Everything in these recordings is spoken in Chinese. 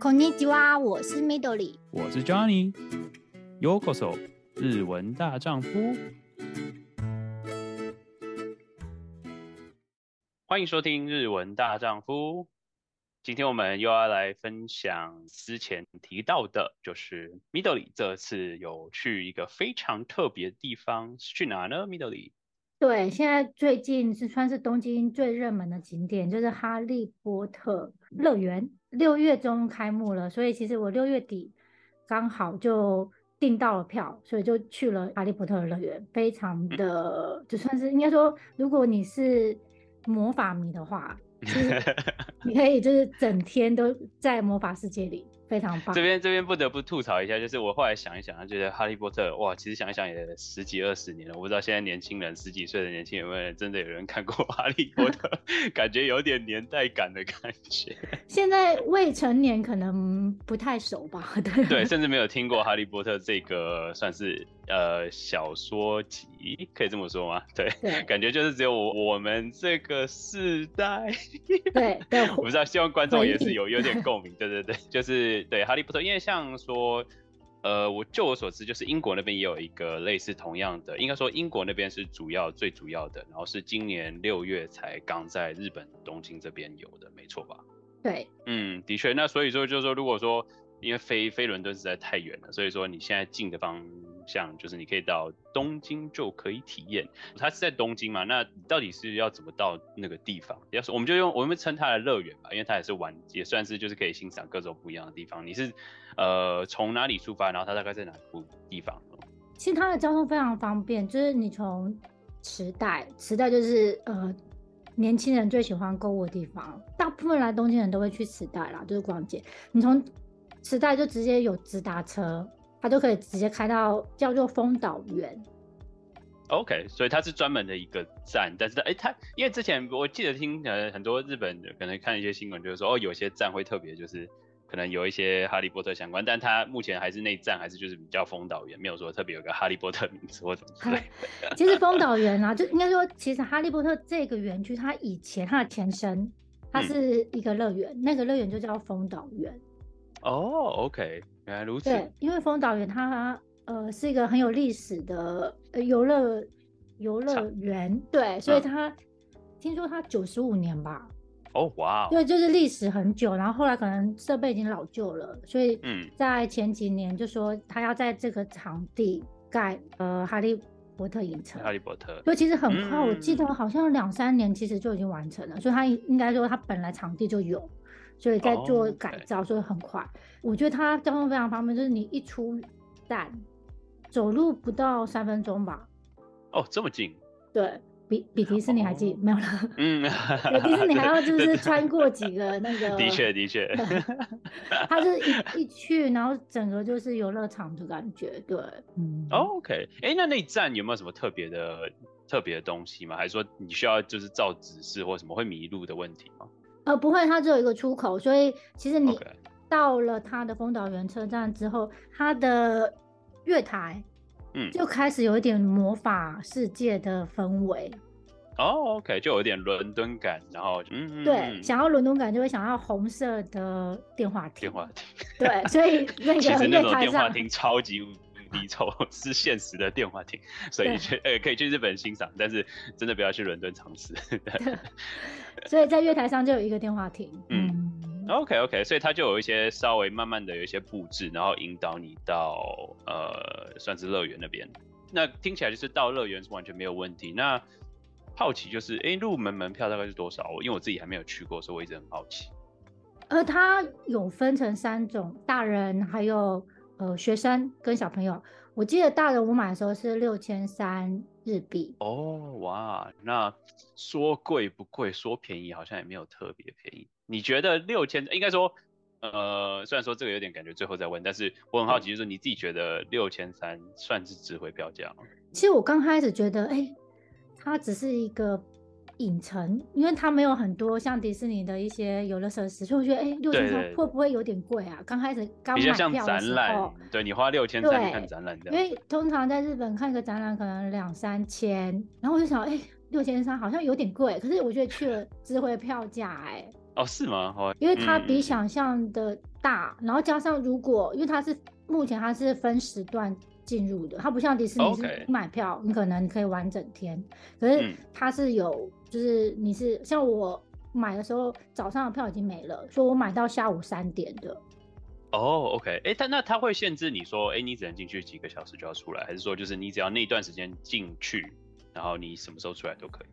こんにちは，我是 Midori。我是 Johnny。Yokoso，日文大丈夫。欢迎收听《日文大丈夫》。今天我们又要来分享之前提到的，就是 Midori 这次有去一个非常特别的地方，是去哪呢？Midori。对，现在最近是算是东京最热门的景点，就是哈利波特乐园，六月中开幕了，所以其实我六月底刚好就订到了票，所以就去了哈利波特乐园，非常的就算是应该说，如果你是魔法迷的话，就是 你可以就是整天都在魔法世界里。非常棒。这边这边不得不吐槽一下，就是我后来想一想，觉得哈利波特哇，其实想一想也十几二十年了，我不知道现在年轻人十几岁的年轻人有没有真的有人看过哈利波特，感觉有点年代感的感觉。现在未成年可能不太熟吧？对对，甚至没有听过哈利波特这个算是呃小说集，可以这么说吗？对，对感觉就是只有我我们这个世代。对对，我不知道，希望观众也是有有点共鸣。对对对，就是。对，哈利波特，因为像说，呃，我就我所知，就是英国那边也有一个类似同样的，应该说英国那边是主要最主要的，然后是今年六月才刚在日本东京这边有的，没错吧？对，嗯，的确，那所以说就是说，如果说。因为飞飞伦敦实在太远了，所以说你现在近的方像就是你可以到东京就可以体验。它是在东京嘛？那到底是要怎么到那个地方？要是我们就用我们称它的乐园吧，因为它也是玩，也算是就是可以欣赏各种不一样的地方。你是呃从哪里出发？然后它大概在哪个地方？其实它的交通非常方便，就是你从池袋，池袋就是呃年轻人最喜欢购物的地方，大部分来东京人都会去池袋啦，就是逛街。你从池袋就直接有直达车，它就可以直接开到叫做丰岛园。OK，所以它是专门的一个站，但是哎、欸，它因为之前我记得听呃很多日本的可能看一些新闻，就是说哦有些站会特别就是可能有一些哈利波特相关，但它目前还是内站还是就是比较丰岛园，没有说特别有个哈利波特名字或怎么之类的。其实丰岛园啊，就应该说其实哈利波特这个园区它以前它的前身它是一个乐园，嗯、那个乐园就叫丰岛园。哦、oh，OK，原来如此。对，因为丰岛园它呃是一个很有历史的游乐游乐园，对，所以它、嗯、听说它九十五年吧。哦，哇。对，就是历史很久，然后后来可能设备已经老旧了，所以嗯，在前几年就说他要在这个场地盖呃哈利波特影城。哈利波特。所以其实很快，嗯、我记得好像两三年其实就已经完成了，所以他应该说他本来场地就有。所以在做改造，所以很快。Oh. 我觉得它交通非常方便，就是你一出站，走路不到三分钟吧。哦，这么近？对，比比迪士尼还近，oh. 没有了。嗯，迪士尼还要 就是穿过几个那个。的确，的确。它是一一去，然后整个就是游乐场的感觉。对，嗯。Oh, OK，哎，那那一站有没有什么特别的特别的东西吗？还是说你需要就是照指示或什么会迷路的问题吗？呃，不会，它只有一个出口，所以其实你到了它的丰岛园车站之后，它的月台，嗯，就开始有一点魔法世界的氛围。哦，OK，就有点伦敦感，然后，嗯，对，想要伦敦感就会想要红色的电话亭。电话亭，对，所以那个 其实那种电话亭超级。离愁 是现实的电话亭，所以去呃可以去日本欣赏，但是真的不要去伦敦尝试。所以在月台上就有一个电话亭。嗯，嗯，OK OK，所以它就有一些稍微慢慢的有一些布置，然后引导你到呃算是乐园那边。那听起来就是到乐园是完全没有问题。那好奇就是，哎、欸，入门门票大概是多少？因为我自己还没有去过，所以我一直很好奇。呃，它有分成三种，大人还有。呃，学生跟小朋友，我记得大人我买的时候是六千三日币。哦，哇，那说贵不贵，说便宜好像也没有特别便宜。你觉得六千，应该说，呃，虽然说这个有点感觉，最后再问，但是我很好奇，就是你自己觉得六千三算是值回票价吗？其实我刚开始觉得，哎、欸，它只是一个。影城，因为它没有很多像迪士尼的一些游乐设施，所以我觉得，哎，六千三会不会有点贵啊？刚开始刚买票的时候，对，你花六千三看展览，因为通常在日本看一个展览可能两三千，然后我就想，哎，六千三好像有点贵，可是我觉得去了 值回票价，哎，哦，是吗？哦，因为它比想象的大，然后加上如果因为它是目前它是分时段进入的，它不像迪士尼是买票.你可能可以玩整天，可是它是有，就是你是像我买的时候早上的票已经没了，所以我买到下午三点的。哦、oh,，OK，哎、欸，但那他会限制你说，哎、欸，你只能进去几个小时就要出来，还是说就是你只要那段时间进去，然后你什么时候出来都可以？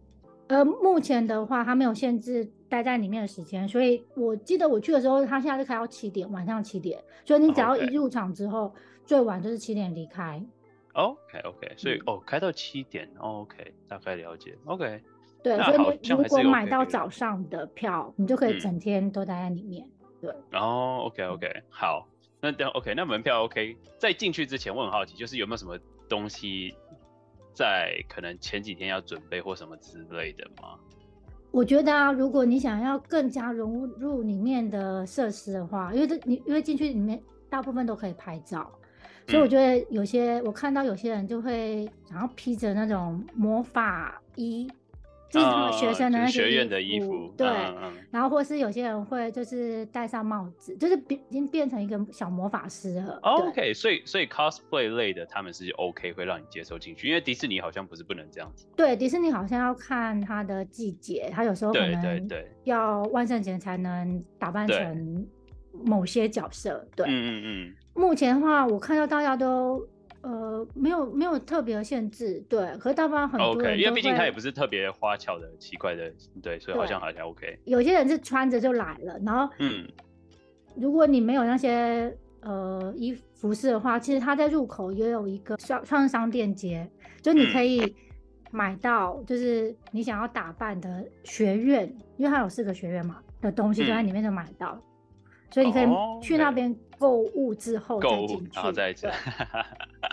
呃，目前的话，它没有限制待在里面的时间，所以我记得我去的时候，它现在是开到七点，晚上七点，所以你只要一入场之后，Okay. 最晚就是七点离开。OK，OK，okay, okay. 所以、嗯、哦，开到七点，OK，大概了解，OK。对，所以你如果买到早上的票，你就可以整天都待在里面。嗯对，然后 OK OK 好，那等 OK 那门票 OK，在进去之前我很好奇，就是有没有什么东西在可能前几天要准备或什么之类的吗？我觉得啊，如果你想要更加融入里面的设施的话，因为这你因为进去里面大部分都可以拍照，所以我觉得有些、嗯、我看到有些人就会想要披着那种魔法衣。就是他们学生的那些、哦、学院的衣服，对，然后或是有些人会就是戴上帽子，就是变已经变成一个小魔法师了。哦、OK，所以所以 cosplay 类的他们是 OK 会让你接受进去，因为迪士尼好像不是不能这样子。对，迪士尼好像要看它的季节，它有时候可能要万圣节才能打扮成某些角色。对，嗯嗯嗯。目前的话，我看到大家都。呃，没有没有特别的限制，对，可是大部分很多人 OK，因为毕竟他也不是特别花俏的、奇怪的，对，所以好像好像 OK。有些人是穿着就来了，然后，嗯，如果你没有那些呃衣服饰的话，其实它在入口也有一个商创商店街，就你可以买到，就是你想要打扮的学院，嗯、因为它有四个学院嘛的东西，都在里面就买到。嗯所以你可以去那边购物之后再进去，然后再走。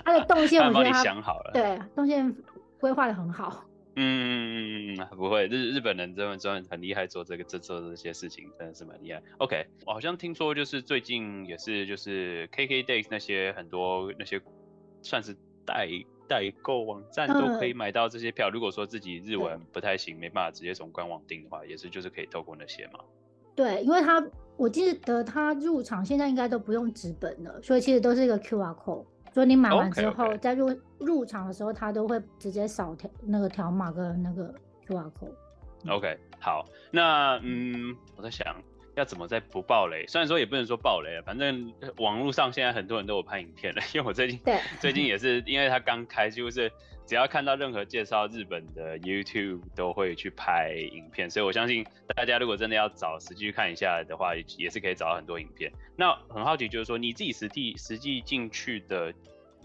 它的动线我觉得他想好了，对，动线规划的很好。嗯，不会，日日本人真的真的很厉害，做这个这做这些事情真的是蛮厉害。OK，我好像听说就是最近也是就是 KKdays 那些很多那些算是代代购网站都可以买到这些票。嗯、如果说自己日文不太行，没办法直接从官网订的话，也是就是可以透过那些嘛。对，因为他我记得他入场现在应该都不用纸本了，所以其实都是一个 QR code，所以你买完之后 okay, okay. 在入入场的时候，他都会直接扫条那个条码跟那个 QR code。OK，好，那嗯，我在想要怎么在不爆雷，虽然说也不能说爆雷了，反正网络上现在很多人都有拍影片了，因为我最近对最近也是因为他刚开就是。只要看到任何介绍日本的 YouTube，都会去拍影片，所以我相信大家如果真的要找实际去看一下的话，也是可以找到很多影片。那很好奇，就是说你自己实际实际进去的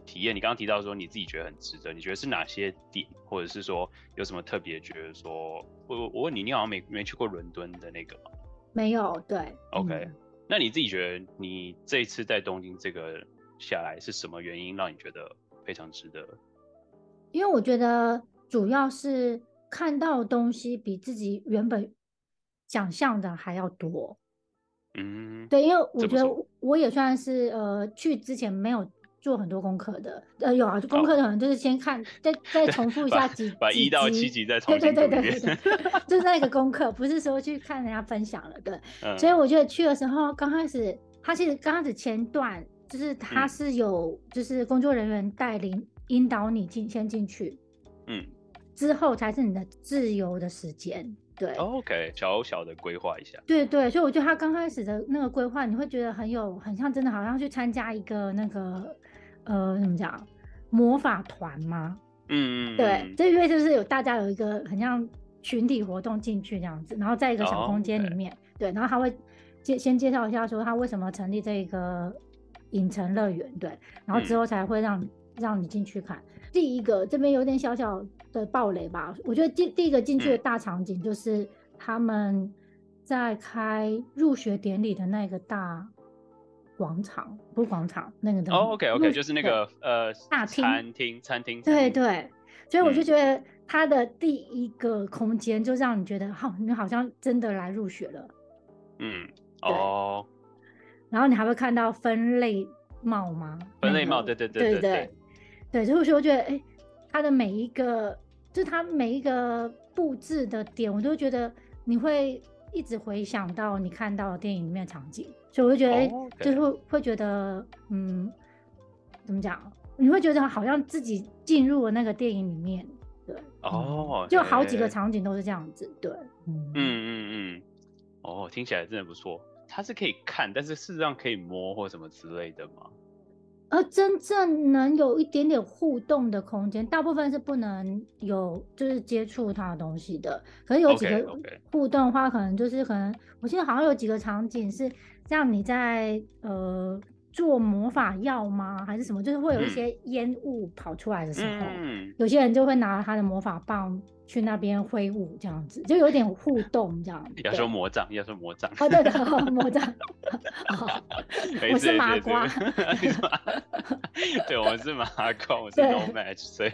体验，你刚刚提到说你自己觉得很值得，你觉得是哪些点，或者是说有什么特别觉得说，我我问你，你好像没没去过伦敦的那个吗？没有，对。OK，嗯，那你自己觉得你这一次在东京这个下来是什么原因让你觉得非常值得？因为我觉得主要是看到东西比自己原本想象的还要多，嗯，对，因为我觉得我也算是呃去之前没有做很多功课的，呃有啊，功课可能就是先看，再 再重复一下几把一到七集再重复，对对对对对，就是那个功课，不是说去看人家分享了，对，嗯、所以我觉得去的时候刚开始，他其实刚开始前段就是他是有就是工作人员带领。引导你进先进去，嗯，之后才是你的自由的时间。对，OK，小小的规划一下。对对，所以我觉得他刚开始的那个规划，你会觉得很有很像真的，好像去参加一个那个呃，怎么讲，魔法团吗？嗯嗯，对，这因为就是有大家有一个很像群体活动进去这样子，然后在一个小空间里面，oh. 对，然后他会介先介绍一下说他为什么成立这个影城乐园，对，然后之后才会让。嗯让你进去看，第一个这边有点小小的暴雷吧。我觉得第第一个进去的大场景就是他们在开入学典礼的那个大广场，不是广场那个的。哦，OK OK，就是那个呃大厅餐厅餐厅。对对，所以我就觉得它的第一个空间就让你觉得，好，你好像真的来入学了。嗯，哦。然后你还会看到分类帽吗？分类帽，对对对对对。对，所以我觉得，哎、欸，它的每一个，就是它每一个布置的点，我都觉得你会一直回想到你看到的电影里面的场景，所以我就觉得，哎、就是会会觉得，嗯，怎么讲？你会觉得好像自己进入了那个电影里面，对，哦，就好几个场景都是这样子，对，嗯嗯嗯，哦，听起来真的不错。它是可以看，但是事实上可以摸或什么之类的吗？而真正能有一点点互动的空间，大部分是不能有，就是接触它的东西的。可是有几个互动的话，可能就是可能，我记得好像有几个场景是让你在呃做魔法药吗？还是什么？就是会有一些烟雾跑出来的时候，嗯、有些人就会拿他的魔法棒。去那边挥舞这样子，就有点互动这样子。要说魔杖，要说魔杖。哦，对的，魔杖。我是麻瓜。对，我们是麻瓜，我是 no match，所以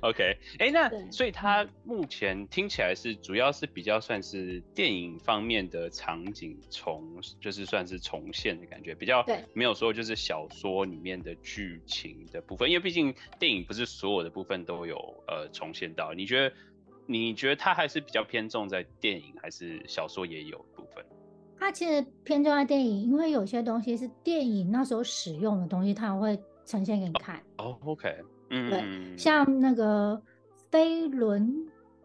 OK。哎，那所以他目前听起来是主要是比较算是电影方面的场景重，就是算是重现的感觉，比较没有说就是小说里面的剧情的部分，因为毕竟电影不是所有的部分都有呃重现到你。你觉得，你觉得它还是比较偏重在电影，还是小说也有部分？它其实偏重在电影，因为有些东西是电影那时候使用的东西，它会呈现给你看。哦、oh,，OK，嗯，对，像那个飞轮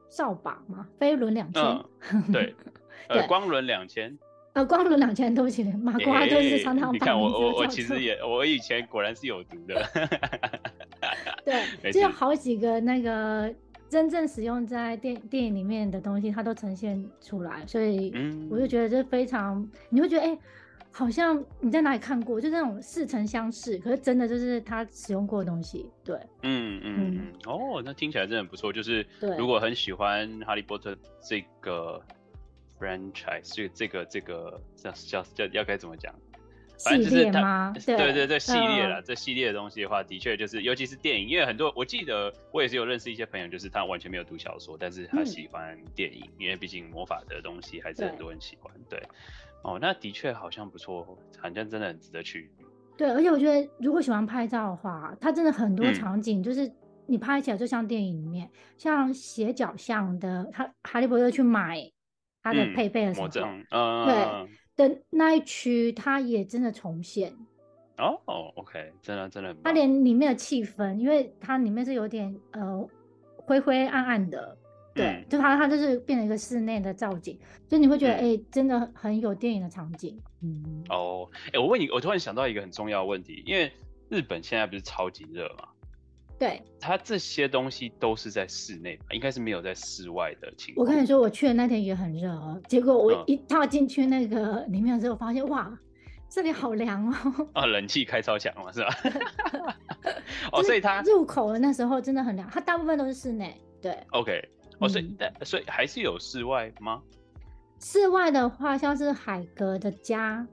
扫把嘛，飞轮两千，对，呃，光轮两千，呃，光轮两千，对不起，麻瓜就是常常、欸。你看我我我其实也，我以前果然是有毒的。对，就有好几个那个。真正使用在电电影里面的东西，它都呈现出来，所以我就觉得这非常，嗯、你会觉得哎、欸，好像你在哪里看过，就那种似曾相识，可是真的就是他使用过的东西。对，嗯嗯嗯，哦，那听起来真的很不错。就是如果很喜欢哈利波特这个 franchise，这这个这个叫叫叫要该怎么讲？反正就是它，对对对，这系列了，这系列的东西的话，的确就是，尤其是电影，因为很多我记得我也是有认识一些朋友，就是他完全没有读小说，但是他喜欢电影，因为毕竟魔法的东西还是很多人喜欢。对，哦，那的确好像不错，好像真的很值得去。对，而且我觉得如果喜欢拍照的话，它真的很多场景就是你拍起来就像电影里面，像斜角巷的，他哈利波特去买他的配备的时候，嗯，对。的那一区，它也真的重现哦哦，OK，真的真的，它连里面的气氛，因为它里面是有点呃灰灰暗暗的，对，嗯、就它它就是变成一个室内的造景，所以你会觉得哎、嗯欸，真的很有电影的场景。嗯，哦，哎、欸，我问你，我突然想到一个很重要的问题，因为日本现在不是超级热吗？对，它这些东西都是在室内，应该是没有在室外的情况。我跟你说，我去的那天也很热哦，结果我一踏进去那个里面的时候，发现、嗯、哇，这里好凉哦。啊，冷气开超强嘛，是吧？哦，所以它入口的那时候真的很凉，它大部分都是室内。对，OK，哦，所以但、嗯、所以还是有室外吗？室外的话，像是海格的家。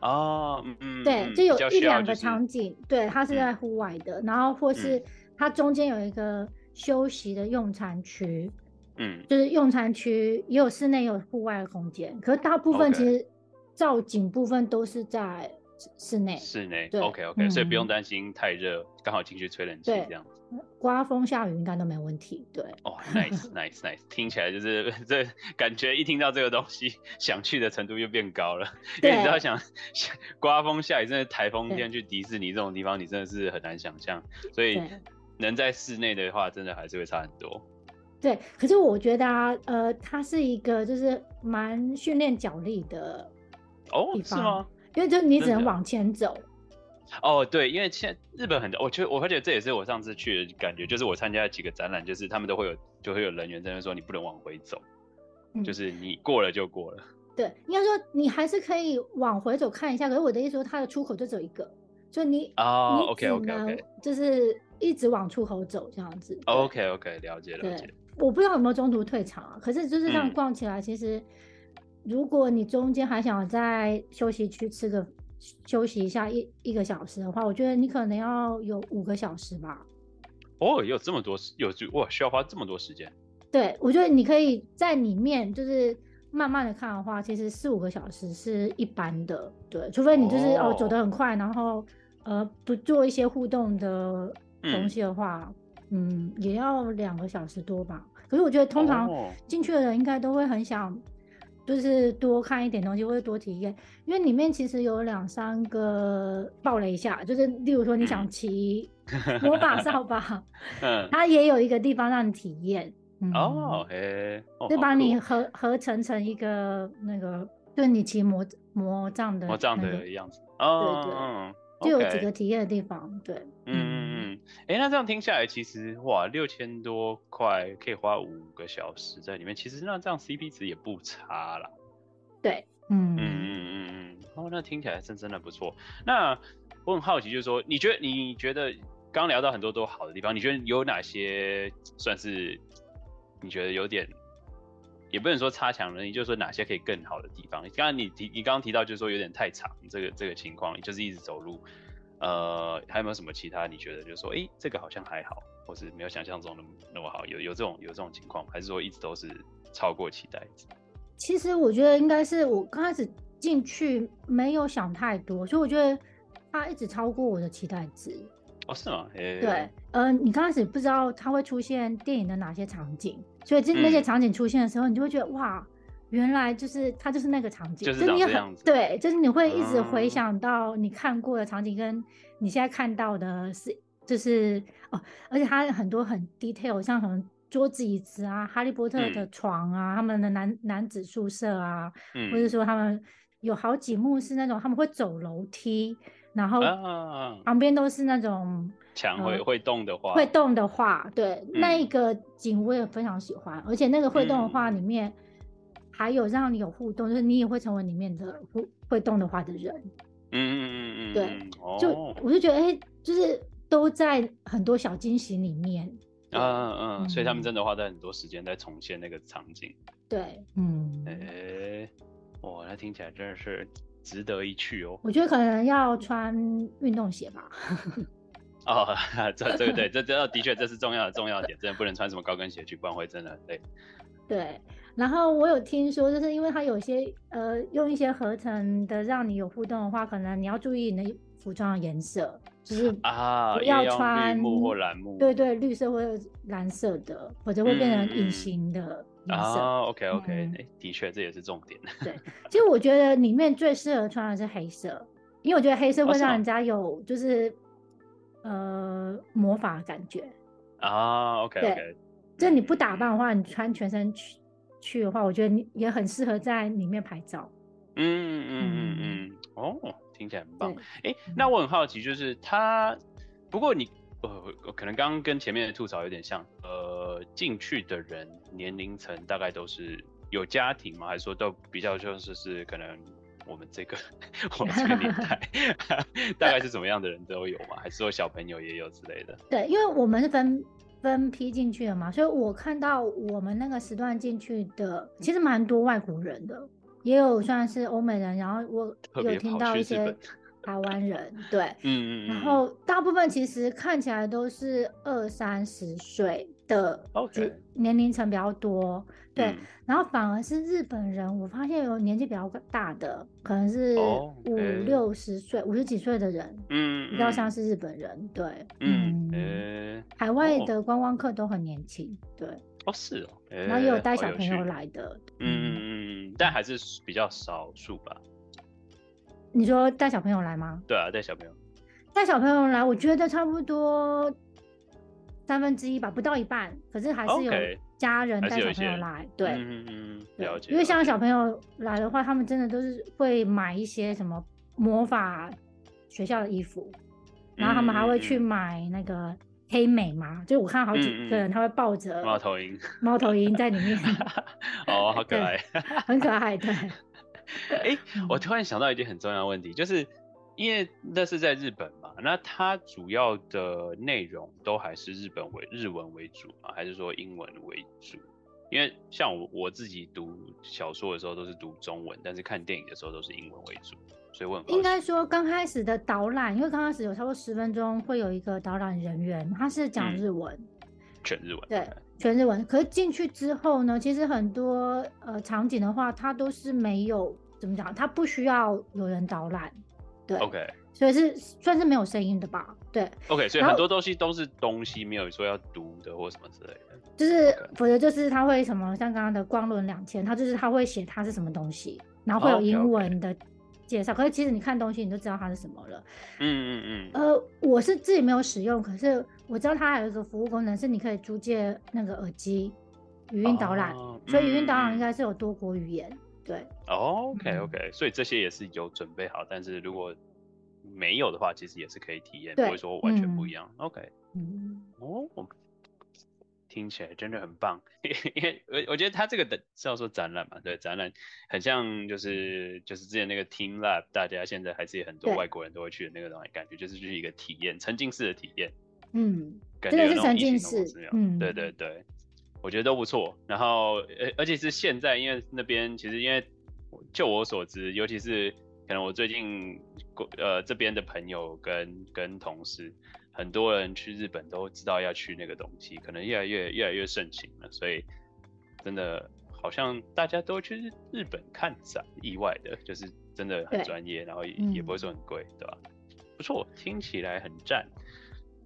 哦，嗯，对，就有一两个场景，就是、对，它是在户外的、嗯，然后或是它中间有一个休息的用餐区，嗯，就是用餐区也有室内也有户外的空间，可是大部分其实造景部分都是在室内，室内，对，OK OK，、嗯、所以不用担心太热，刚好进去吹冷气这样子。刮风下雨应该都没问题，对。哦、oh,，nice nice nice，听起来就是 这感觉，一听到这个东西，想去的程度又变高了。因为你知道想，刮风下雨，真的台风天去迪士尼这种地方，你真的是很难想象。所以能在室内的话，真的还是会差很多。对，可是我觉得啊，呃，它是一个就是蛮训练脚力的哦，oh, 是吗？因为就你只能往前走。哦，对，因为现在日本很多，我觉得我发觉这也是我上次去的感觉，就是我参加几个展览，就是他们都会有，就会有人员在那说你不能往回走，嗯，就是你过了就过了。对，应该说你还是可以往回走看一下，可是我的意思说，它的出口就只有一个，就你哦，OK OK OK，就是一直往出口走这样子。OK OK，了解了解。我不知道有没有中途退场啊，可是就是这样逛起来，嗯，其实如果你中间还想在休息区吃个。休息一下一一个小时的话，我觉得你可能要有五个小时吧。哦，有这么多，有哇，需要花这么多时间。对，我觉得你可以在里面就是慢慢的看的话，其实四五个小时是一般的。对，除非你就是哦，哦走得很快，然后呃不做一些互动的东西的话，嗯，嗯也要两个小时多吧。可是我觉得通常进去的人应该都会很想就是多看一点东西或者多体验，因为里面其实有两三个爆了一下，就是例如说你想骑 魔法扫把，嗯，它也有一个地方让你体验。嗯、哦，嘿，就把你合合成成一个那个，对你骑魔魔杖的、那个、魔杖的样子。哦，对对，嗯、就有几个体验的地方。对。哎、欸，那这样听下来，其实哇，六千多块可以花五个小时在里面，其实那这样 CP 值也不差啦。对，嗯嗯嗯嗯嗯。哦，那听起来真真的不错。那我很好奇，就是说，你觉得你觉得刚聊到很多都好的地方，你觉得有哪些算是？你觉得有点，也不能说差强人意，就是说哪些可以更好的地方。刚刚你提，你刚刚提到就是说有点太长，这个这个情况就是一直走路。呃，还有没有什么其他？你觉得就是说，哎、欸，这个好像还好，或是没有想象中的那么好？有有这种有这种情况，还是说一直都是超过期待？其实我觉得应该是我刚开始进去没有想太多，所以我觉得它一直超过我的期待值。哦，是吗？对，呃，你刚开始不知道它会出现电影的哪些场景，所以这那些场景出现的时候，嗯、你就会觉得哇，原来就是它就是那个场景，就是你很。对，就是你会一直回想到你看过的场景，跟你现在看到的是，就是哦，而且它很多很 detail，像什么桌子椅子啊，哈利波特的床啊，嗯、他们的男男子宿舍啊，嗯、或者说他们有好几幕是那种他们会走楼梯。然后旁边都是那种墙会会动的画，会动的画，对，那一个景我也非常喜欢，而且那个会动的画里面还有让你有互动，就是你也会成为里面的会会动的画的人。嗯嗯嗯嗯，对，就我就觉得哎，就是都在很多小惊喜里面。嗯嗯，所以他们真的花在很多时间在重现那个场景。对，嗯，哎，哇，那听起来真的是。值得一去哦，我觉得可能要穿运动鞋吧。哦，这这个对，这这的确这是重要的重要点，真的不能穿什么高跟鞋去，不然会真的很累。对，然后我有听说，就是因为它有些呃用一些合成的让你有互动的话，可能你要注意你的服装的颜色，就是啊不要穿绿幕或蓝木，对对，绿色或者蓝色的，否则会变成隐形的。嗯啊、OK，哎、嗯欸，的确这也是重点。对，其实我觉得里面最适合穿的是黑色，因为我觉得黑色会让人家有就是、oh, 呃魔法的感觉。啊、OK，对，就你不打扮的话，你穿全身去去的话，我觉得你也很适合在里面拍照。嗯嗯嗯嗯，哦，听起来很棒。哎、欸，那我很好奇，就是他，不过你。呃，可能刚刚跟前面的吐槽有点像。呃，进去的人年龄层大概都是有家庭吗？还是说都比较就是是可能我们这个 我们这个年代，大概是怎么样的人都有吗？还是说小朋友也有之类的？对，因为我们是分分批进去的嘛，所以我看到我们那个时段进去的其实蛮多外国人的，也有算是欧美人，然后我有听到一些。台湾人对，嗯嗯，然后大部分其实看起来都是二三十岁的年龄层比较多，对，然后反而是日本人，我发现有年纪比较大的，可能是五六十岁、五十几岁的人，嗯，比较像是日本人，对，嗯，海外的观光客都很年轻，对，哦是哦，然后也有带小朋友来的，嗯嗯嗯，但还是比较少数吧。你说带小朋友来吗？对啊，带小朋友，带小朋友来，我觉得差不多三分之一吧，不到一半。可是还是有家人带小朋友来，对，嗯嗯，了解。因为像小朋友来的话，他们真的都是会买一些什么魔法学校的衣服，然后他们还会去买那个黑美嘛，就是我看好几个人他会抱着猫头鹰，猫头鹰在里面，哦，好可爱，很可爱，对。哎、欸，我突然想到一件很重要的问题，就是因为那是在日本嘛，那它主要的内容都还是日本为日文为主嘛？还是说英文为主？因为像我我自己读小说的时候都是读中文，但是看电影的时候都是英文为主，所以我应该说刚开始的导览，因为刚开始有差不多十分钟会有一个导览人员，他是讲日文，嗯、全日文，对。全日文，可是进去之后呢，其实很多呃场景的话，它都是没有怎么讲，它不需要有人导览，对，OK，所以是算是没有声音的吧，对，OK，所以很多东西都是东西，没有说要读的或什么之类的。就是否则就是它会什么像刚刚的光轮两千，它就是它会写它是什么东西，然后会有英文的介绍。Oh, okay, okay. 可是其实你看东西你就知道它是什么了。嗯嗯嗯。呃，我是自己没有使用，可是我知道它还有一个服务功能是你可以租借那个耳机语音导览，oh, 所以语音导览应该是有多国语言。嗯、对。Oh, OK OK，、嗯、所以这些也是有准备好，但是如果没有的话，其实也是可以体验，不会说完全不一样。嗯、OK。嗯。哦。听起来真的很棒，因为我我觉得他这个的是要说展览嘛，对，展览很像就是就是之前那个 Team Lab，大家现在还是很多外国人都会去的那个东西，感觉就是就是一个体验，沉浸式的体验，嗯，感觉是沉浸式，嗯，对对对，我觉得都不错。然后而而且是现在，因为那边其实因为就我所知，尤其是可能我最近呃这边的朋友跟跟同事。很多人去日本都知道要去那个东西，可能越来越越来越盛行了，所以真的好像大家都去日本看展，意外的就是真的很专业，然后也、嗯、也不会说很贵，对吧？不错，听起来很赞。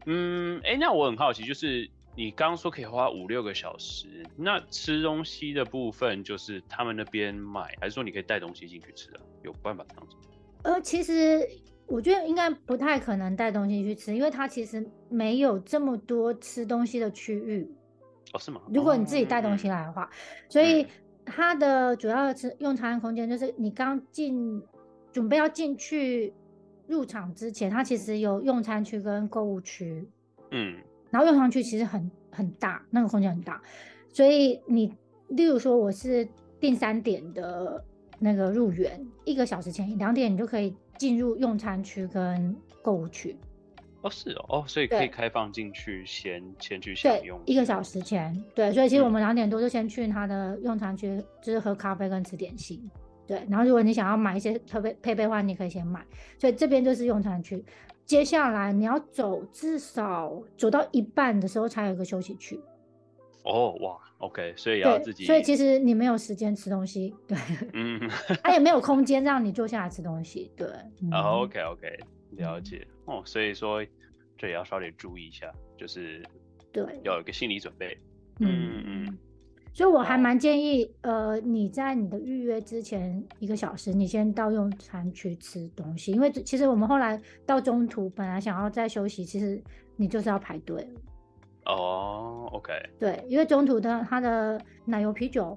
嗯，哎、欸，那我很好奇，就是你刚刚说可以花五六个小时，那吃东西的部分就是他们那边买，还是说你可以带东西进去吃啊？有办法这样子？呃，其实。我觉得应该不太可能带东西去吃，因为它其实没有这么多吃东西的区域。哦，是吗？如果你自己带东西来的话，嗯、所以它的主要的吃用餐空间就是你刚进，准备要进去入场之前，它其实有用餐区跟购物区。嗯。然后用上去其实很很大，那个空间很大，所以你例如说我是定三点的那个入园，一个小时前两点你就可以。进入用餐区跟购物区，哦是哦哦，所以可以开放进去先先去享用一个小时前，对，所以其实我们两点多就先去他的用餐区，就是喝咖啡跟吃点心，对，然后如果你想要买一些特别配备的话，你可以先买，所以这边就是用餐区，接下来你要走至少走到一半的时候才有一个休息区。哦哇，OK，所以要自己，所以其实你没有时间吃东西，对，嗯，他也没有空间让你坐下来吃东西，对。嗯。oh，OK OK，了解，嗯，哦，所以说这也要稍微注意一下，就是对，要有一个心理准备，嗯嗯，所以我还蛮建议，呃，你在你的预约之前一个小时，你先到用餐区吃东西，因为其实我们后来到中途本来想要再休息，其实你就是要排队。哦、oh，OK，对，因为中途的它的奶油啤酒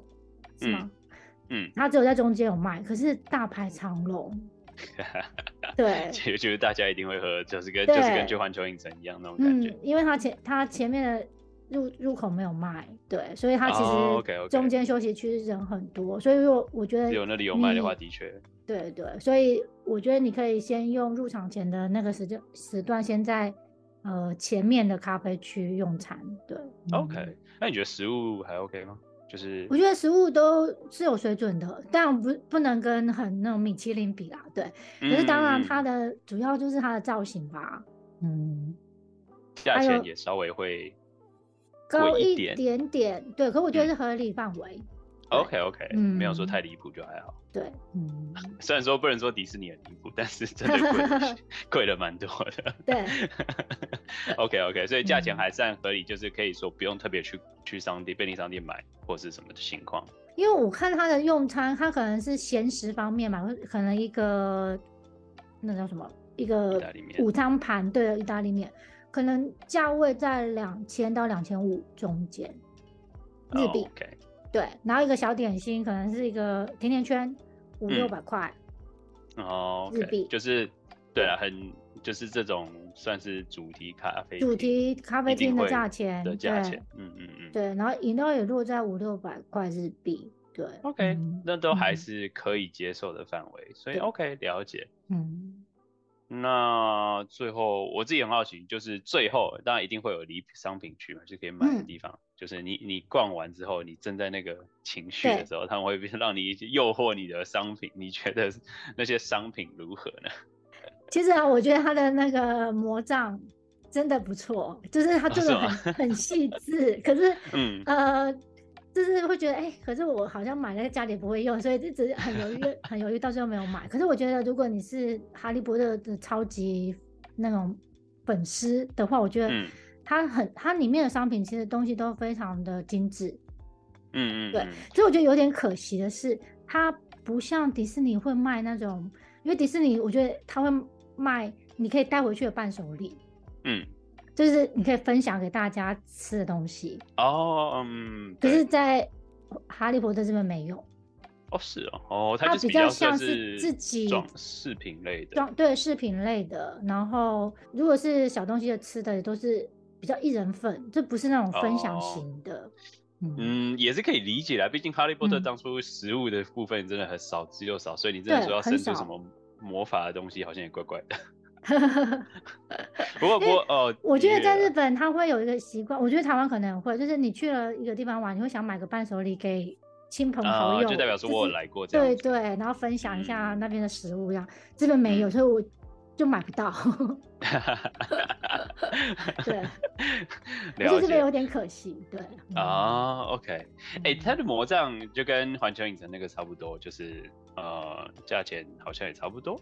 是吗？嗯，它只有在中间有卖，可是大排长龙。对，就是大家一定会喝，就是跟就是跟旧环球影城一样那种感觉。嗯，因为它前它前面的入入口没有卖，对，所以它其实中间休息区人很多，所以如果我觉得有那里有卖的话，的确。对对，所以我觉得你可以先用入场前的那个时间时段先在。呃，前面的咖啡区用餐，对。OK，那你觉得食物还 OK 吗？就是我觉得食物都是有水准的，但不不能跟很那种米其林比啦，对。可是当然，它的主要就是它的造型吧，嗯。价钱也稍微会高一点点，对。可我觉得是合理范围。OK OK，嗯，没有说太离谱就还好。对，嗯，虽然说不能说迪士尼很离谱，但是真的贵 贵了蛮多的。对，OK OK，所以价钱还算合理，就是可以说不用特别去去商店、便利商店买或是什么的情况。因为我看他的用餐，他可能是咸食方面嘛，可能一个那叫什么一个午餐盘，对，意大利面，可能价位在两千到两千五中间日币。Oh。对，然后一个小点心可能是一个甜甜圈，五六百块，哦，日币。就是，对啊，很就是这种算是主题咖啡主题咖啡厅的价钱的价钱，嗯嗯嗯，对，然后饮料也落在五六百块日币，对，OK，那都还是可以接受的范围，所以 OK 了解，嗯。那最后我自己很好奇，就是最后当然一定会有离商品区嘛，就可以买的地方。嗯、就是你你逛完之后，你正在那个情绪的时候，他们会让你诱惑你的商品。你觉得那些商品如何呢？其实啊，我觉得他的那个魔杖真的不错，就是他做的 很、哦、很细致。可是，嗯呃。就是会觉得，哎、欸，可是我好像买在家里不会用，所以一直很犹豫，很犹豫，到最后没有买。可是我觉得，如果你是哈利波特的超级那种粉丝的话，我觉得它很它里面的商品其实东西都非常的精致。嗯嗯，对，所以我觉得有点可惜的是，它不像迪士尼会卖那种，因为迪士尼我觉得它会卖你可以带回去的伴手礼，嗯，就是你可以分享给大家吃的东西。哦，嗯，可是，在哈利波特这边没有。哦，是哦，哦，它比较像是自己装饰品类的，装对饰品类的。然后如果是小东西的吃的，也都是比较一人份，就不是那种分享型的。哦嗯，也是可以理解啦，毕竟哈利波特当初食物的部分真的很少之又少，嗯、所以你真的说要生出什么魔法的东西，好像也怪怪的。不过不过哦，我觉得在日本他会有一个习惯，我觉得台湾可能会，就是你去了一个地方玩，你会想买个伴手礼给亲朋好友，啊，就代表说我有来过这样，就是，对对，然后分享一下那边的食物，这样这边没有，所以我。就买不到，对，我觉得这边有点可惜，对啊、oh,，OK，哎、欸，它的魔杖就跟环球影城那个差不多，就是呃，价钱好像也差不多。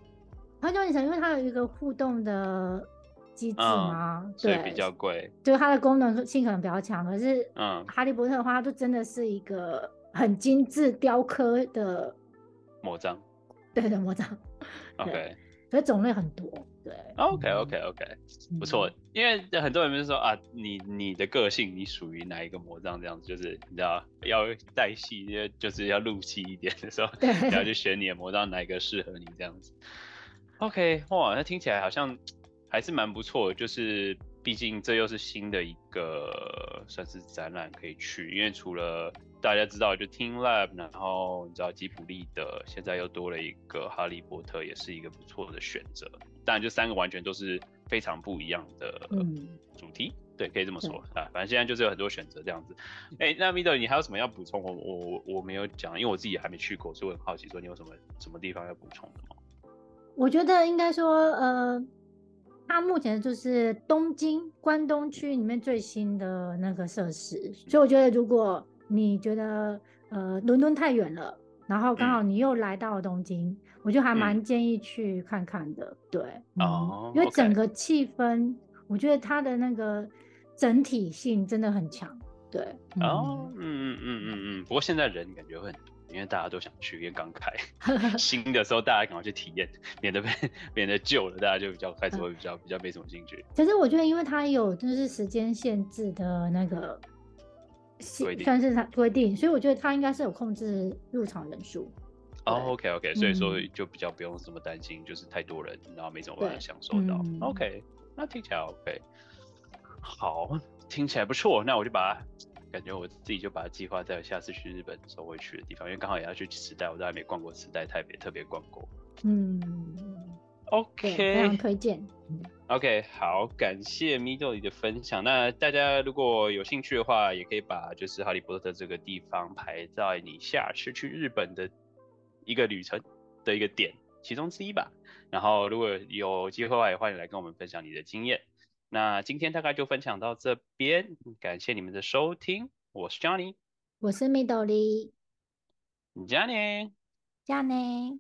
环球影城因为它有一个互动的机制嘛，嗯、对，比较贵，就它的功能性可能比较强。可是，嗯，哈利波特的话，它就真的是一个很精致雕刻的魔杖，对的魔杖，OK。所以种类很多，对。OK OK OK，不错。嗯、因为很多人就是说啊，你你的个性，你属于哪一个魔杖这样子，就是你知道要带戏，就是要入戏一点的时候，然后就选你的魔杖哪一个适合你这样子。OK，哇，那听起来好像还是蛮不错的，就是毕竟这又是新的一个算是展览可以去，因为除了。大家知道就 TeamLab，然后你知道吉卜力的，现在又多了一个哈利波特，也是一个不错的选择。当然，就三个完全都是非常不一样的主题，嗯、对，可以这么说啊。反正现在就是有很多选择这样子。哎、欸，那 Middle 你还有什么要补充？我我我没有讲，因为我自己还没去过，所以我很好奇，说你有什么什么地方要补充的吗？我觉得应该说，呃，它目前就是东京关东区里面最新的那个设施，所以我觉得如果你觉得呃伦敦太远了，然后刚好你又来到了东京，嗯、我就还蛮建议去看看的。嗯、对，哦、嗯，因为整个气氛.我觉得它的那个整体性真的很强。对，哦，嗯嗯嗯嗯嗯。不过现在人感觉会很多，因为大家都想去，因为刚开 新的时候，大家赶快去体验，免得被免得旧了，大家就比较开始会比较比较没什么兴趣。其实我觉得，因为它有就是时间限制的那个。算是他规定，所以我觉得它应该是有控制入场人数。哦、oh,，OK OK，所以说就比较不用这么担心，嗯、就是太多人，然后没怎么办法享受到。嗯、OK，那听起来 OK，好，听起来不错。那我就把感觉我自己就把它计划在下次去日本的时候会去的地方，因为刚好也要去时代，我都还没逛过时代台北，特别逛过。嗯。OK，非常推荐。OK，好，感谢 Midori 的分享。那大家如果有兴趣的话，也可以把就是哈利波特这个地方排在你下次去日本的一个旅程的一个点其中之一吧。然后如果有机会的话，也欢迎来跟我们分享你的经验。那今天大概就分享到这边，感谢你们的收听。我是 Johnny，我是 Midori，加内，加内。